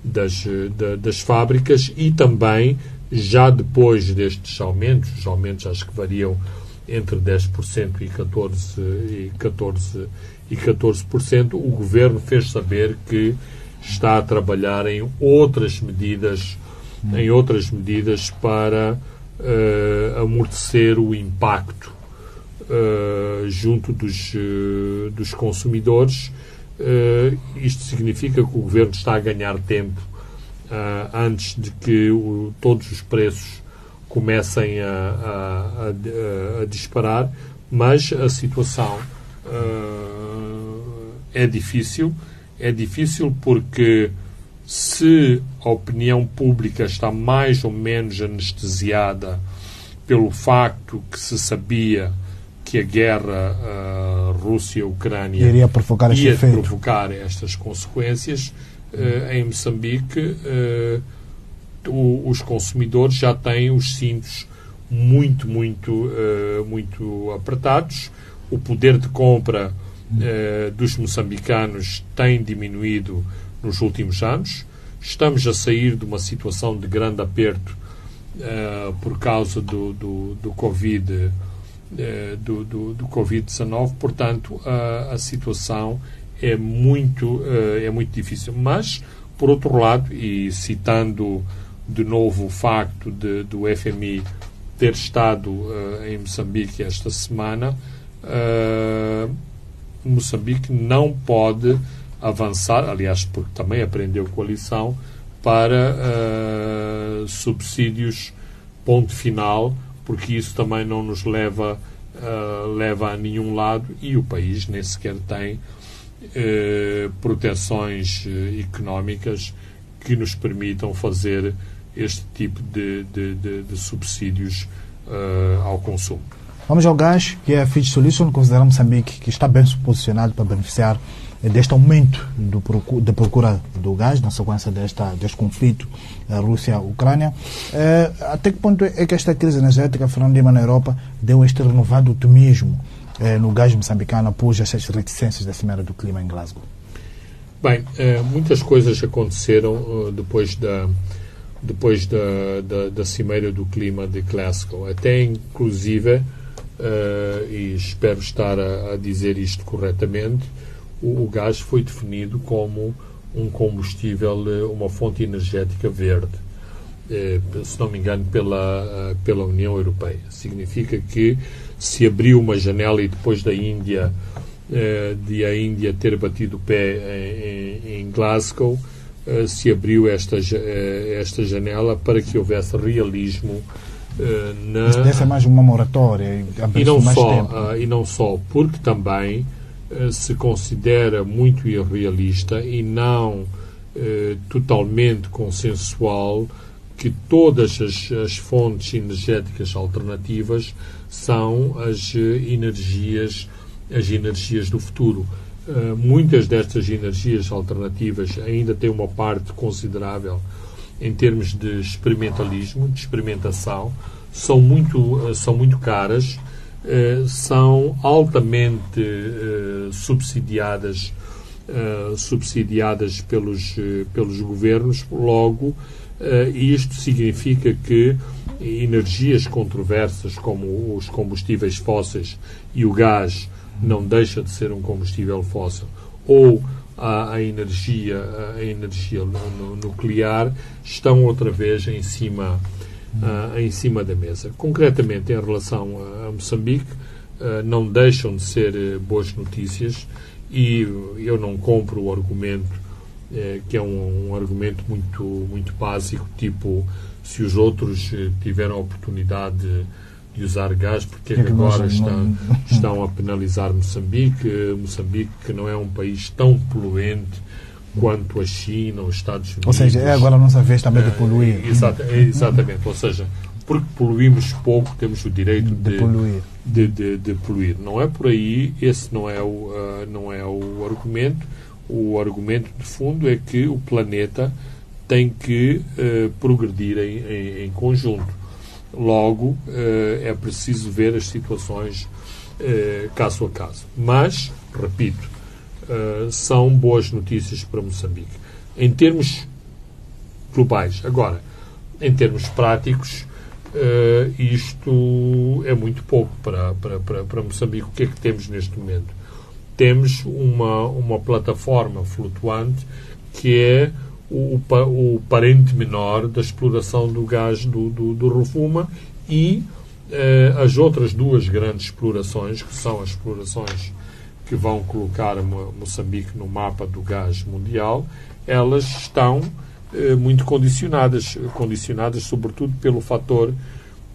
das, eh, das fábricas e também, já depois destes aumentos, os aumentos acho que variam entre 10% e 14%, e 14, e 14% o governo fez saber que está a trabalhar em outras medidas, em outras medidas para uh, amortecer o impacto uh, junto dos, uh, dos consumidores. Uh, isto significa que o governo está a ganhar tempo antes de que o, todos os preços comecem a, a, a, a disparar, mas a situação é difícil. É difícil porque se a opinião pública está mais ou menos anestesiada pelo facto que se sabia que a guerra uh, Rússia-Ucrânia
iria provocar,
ia provocar estas consequências. Uh, em Moçambique, o, os consumidores já têm os cintos muito, muito, muito apertados. O poder de compra dos moçambicanos tem diminuído nos últimos anos. Estamos a sair de uma situação de grande aperto por causa do, do, do Covid-19 eh, do, do, do Covid-19, portanto, a, a, situação é muito, eh, é muito difícil. Mas, por outro lado, e citando de novo o facto de, do FMI ter estado uh, em Moçambique esta semana, uh, Moçambique não pode avançar, aliás, porque também aprendeu com a lição, para uh, subsídios ponto final porque isso também não nos leva, uh, leva a nenhum lado e o país nem sequer tem uh, proteções uh, económicas que nos permitam fazer este tipo de, de, de, de subsídios ao consumo.
Vamos ao gás, que é a Fitch Solution, consideramos Moçambique que está bem posicionado para beneficiar deste aumento do, da procura do gás na sequência desta, deste conflito eh, Rússia-Ucrânia. Eh, até que ponto é que esta crise energética, Fernando Lima, na Europa, deu este renovado otimismo eh, no gás moçambicano após essas reticências da Cimeira do Clima em Glasgow?
Bem, muitas coisas aconteceram depois da depois da, da, da, Cimeira do Clima de Glasgow. Até, inclusive, e espero estar a, a, dizer isto corretamente, o, o gás foi definido como um combustível, eh, uma fonte energética verde. eh, se não me engano, pela, pela União Europeia. Significa que se abriu uma janela e depois da Índia, de a Índia ter batido o pé em, em Glasgow, se abriu esta, esta janela para que houvesse realismo
na... Isso deve ser mais uma moratória
e não, só, uh, e não só, porque também se considera muito irrealista e não uh, totalmente consensual que todas as, as, fontes energéticas alternativas são as energias as energias do futuro. muitas destas energias alternativas ainda têm uma parte considerável em termos de experimentalismo, de experimentação, são muito, eh, são muito caras, eh, são altamente eh, subsidiadas, subsidiadas pelos, pelos governos, logo, isto significa que energias controversas como os combustíveis fósseis e o gás não deixa de ser um combustível fóssil, ou a, a energia, a energia nuclear estão outra vez em cima, uh, em cima da mesa. Concretamente, em relação a, a Moçambique, uh, não deixam de ser uh, boas notícias e eu não compro o argumento que é um, um, argumento muito, muito básico, tipo se os outros tiveram a oportunidade de de usar gás, porque é que agora estão, estão a penalizar Moçambique. Moçambique que não é um país tão poluente quanto a China, os Estados Unidos.
Ou seja, é agora a nossa vez também de eh, poluir.
Exata, exatamente, ou seja, porque poluímos pouco, temos o direito de, de poluir. De, de, de, poluir. Não é por aí, esse não é, o, uh, não é o argumento. O argumento de fundo é que o planeta tem que uh, progredir em, em, em conjunto. Logo, eh, é preciso ver as situações caso a caso. Mas, repito, são boas notícias para Moçambique. Em termos globais. Agora, em termos práticos, isto é muito pouco para, para, para, para Moçambique. O que é que temos neste momento? Temos uma, uma plataforma flutuante que é o, o parente menor da exploração do gás do, do, do Rovuma e eh, as outras duas grandes explorações, que são as explorações que vão colocar Moçambique no mapa do gás mundial, elas estão eh, muito condicionadas, condicionadas sobretudo pelo fator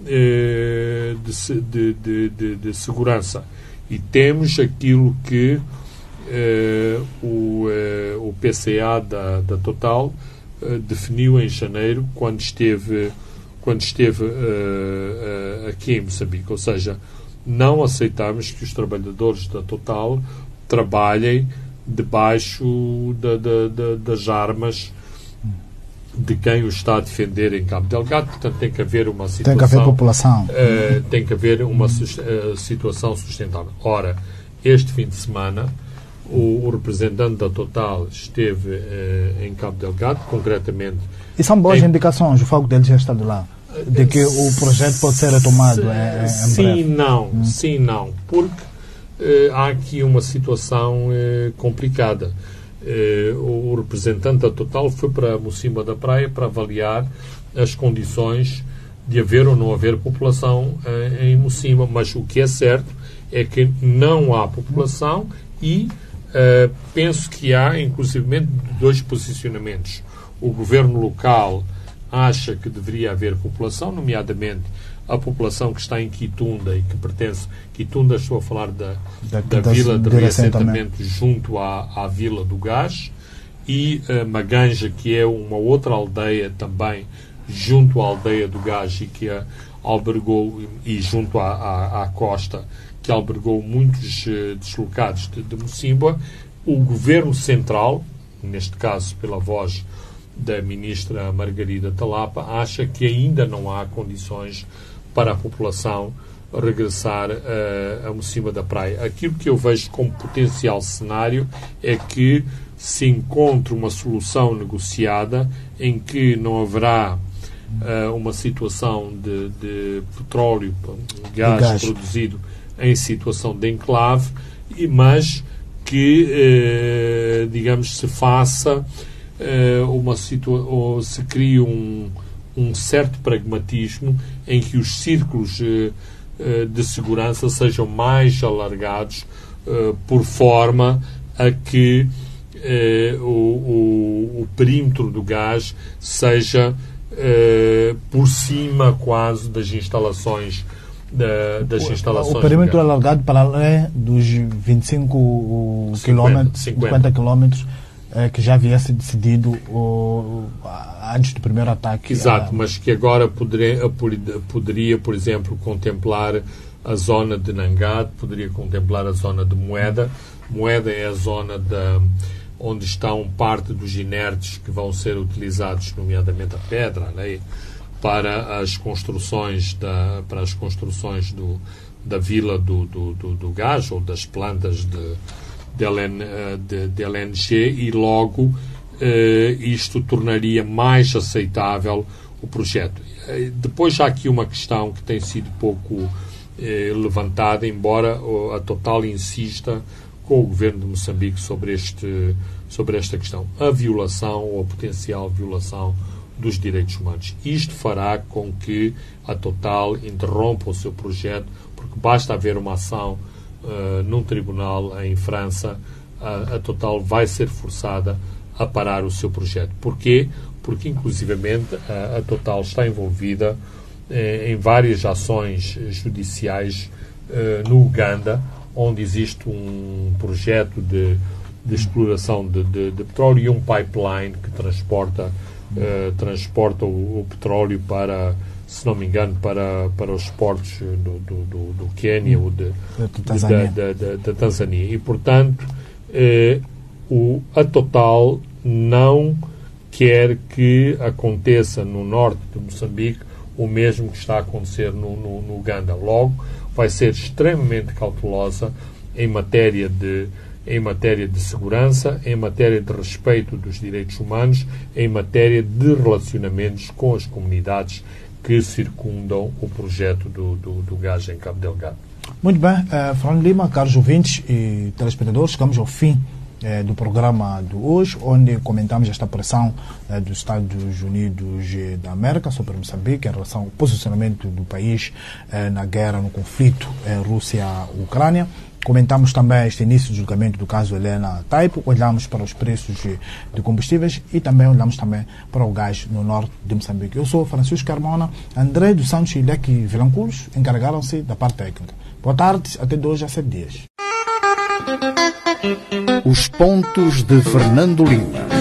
eh, de, de, de, de, segurança. E temos aquilo que eh, o, eh, o PCA da, da Total eh, definiu em janeiro, quando esteve, quando esteve aqui em Moçambique. Ou seja, não aceitamos que os trabalhadores da Total trabalhem debaixo da, da, da, das armas de quem o está a defender em Cabo Delgado. Portanto, tem que haver uma situação.
Tem que haver população.
Uh, tem que haver uma uh, situação sustentável. Ora, este fim de semana o, o, representante da Total esteve uh, em Cabo Delgado, concretamente.
E são boas em... indicações, o foco dele já está de lá, de que o projeto pode ser retomado é, é,
sim, não, hum. sim, não, porque uh, há aqui uma situação uh, complicada. o representante da Total foi para Mocima da Praia para avaliar as condições de haver ou não haver população em Mocima, mas o que é certo é que não há população e Uh, penso que há, inclusive, dois posicionamentos. O governo local acha que deveria haver população, nomeadamente a população que está em Quitunda e que pertence. Quitunda, estou a falar da, da, da vila de reassentamento junto à, à Vila do Gás, e uh, Maganja, que é uma outra aldeia também junto à aldeia do Gás e que a albergou, e junto à, à, à costa, que albergou muitos uh, deslocados de, de Mocimboa, o governo central, neste caso pela voz da ministra Margarida Talapa, acha que ainda não há condições para a população regressar uh, a Mocima da Praia. Aquilo que eu vejo como potencial cenário é que se encontre uma solução negociada em que não haverá uh, uma situação de, de petróleo, gás, gás, produzido em situação de enclave, mas que, eh, digamos, se faça uma situação, ou se crie um, um certo pragmatismo em que os círculos eh, eh, de segurança sejam mais alargados eh, por forma a que o, o, o, perímetro do gás seja por cima quase das instalações da, das
o,
instalações.
O perímetro alargado para além dos 25 quilômetros, 50 quilômetros é, que já havia sido decidido antes do primeiro ataque.
Exato, mas que agora poderia, poderia, por exemplo, contemplar a zona de Nangad, poderia contemplar a zona de Moeda. Moeda é a zona da, onde estão parte dos inertes que vão ser utilizados, nomeadamente a pedra, né, para as construções da, para as construções do, da vila do, do, do, do gás ou das plantas de eh, de LNG e logo eh, isto tornaria mais aceitável o projeto. Eh, depois há aqui uma questão que tem sido pouco levantada, embora a Total insista com o governo de Moçambique sobre, este, sobre esta questão. A violação ou a potencial violação dos direitos humanos. Isto fará com que a Total interrompa o seu projeto, porque basta haver uma ação uh, num tribunal em França, a, a, Total vai ser forçada a parar o seu projeto. Porquê? Porque, inclusivamente, a, a Total está envolvida eh, em várias ações judiciais eh, no Uganda, onde existe um projeto de, de exploração de, de, de, petróleo e um pipeline que transporta, eh, transporta o, o petróleo para se não me engano, para, para os portos do, do, do, do Quênia ou de, da, da, da, da, Tanzânia. E, portanto, eh, o, a Total não quer que aconteça no norte de Moçambique o mesmo que está a acontecer no, no, no Uganda. Logo, vai ser extremamente cautelosa em matéria de em matéria de segurança, em matéria de respeito dos direitos humanos, em matéria de relacionamentos com as comunidades que circundam o projeto do, do, do gás em Cabo Delgado.
Muito bem, uh, Fernando Lima, caros ouvintes e telespectadores, chegamos ao fim uh, do programa de hoje, onde comentamos esta pressão uh, dos Estados Unidos da América sobre Moçambique em relação ao posicionamento do país na guerra, no conflito Rússia-Ucrânia. Comentamos também este início do julgamento do caso Helena Taipo, olhamos para os preços de combustíveis e também olhamos também para o gás no norte de Moçambique. Eu sou Francisco Carmona, André dos Santos e Leque Vilanculos encarregaram-se da parte técnica. Boa tarde, até dois a sete dias.
Os pontos de Fernando Lima.